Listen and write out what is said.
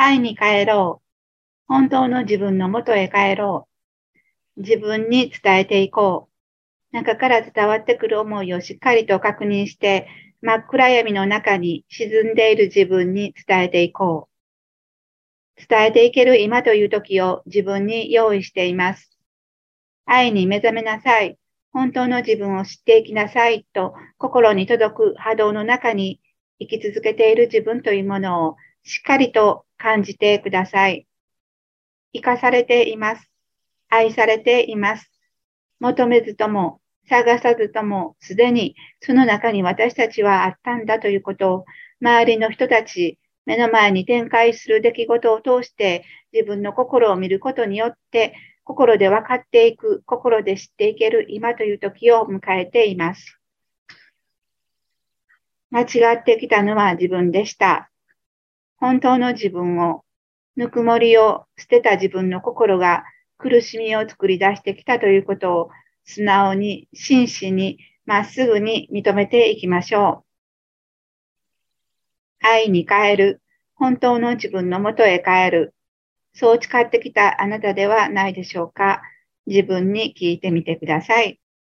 愛に帰ろう。本当の自分の元へ帰ろう。自分に伝えていこう。中から伝わってくる思いをしっかりと確認して、真っ暗闇の中に沈んでいる自分に伝えていこう。伝えていける今という時を自分に用意しています。愛に目覚めなさい。本当の自分を知っていきなさいと心に届く波動の中に生き続けている自分というものをしっかりと感じてください。生かされています。愛されています。求めずとも、探さずとも、すでにその中に私たちはあったんだということを、周りの人たち、目の前に展開する出来事を通して自分の心を見ることによって、心で分かっていく、心で知っていける今という時を迎えています。間違ってきたのは自分でした。本当の自分をぬくもりを捨てた自分の心が苦しみを作り出してきたということを素直に、真摯に、まっすぐに認めていきましょう。愛に変える。本当の自分のもとへ帰る。そう誓ってきたあなたではないでしょうか。自分に聞いてみてください。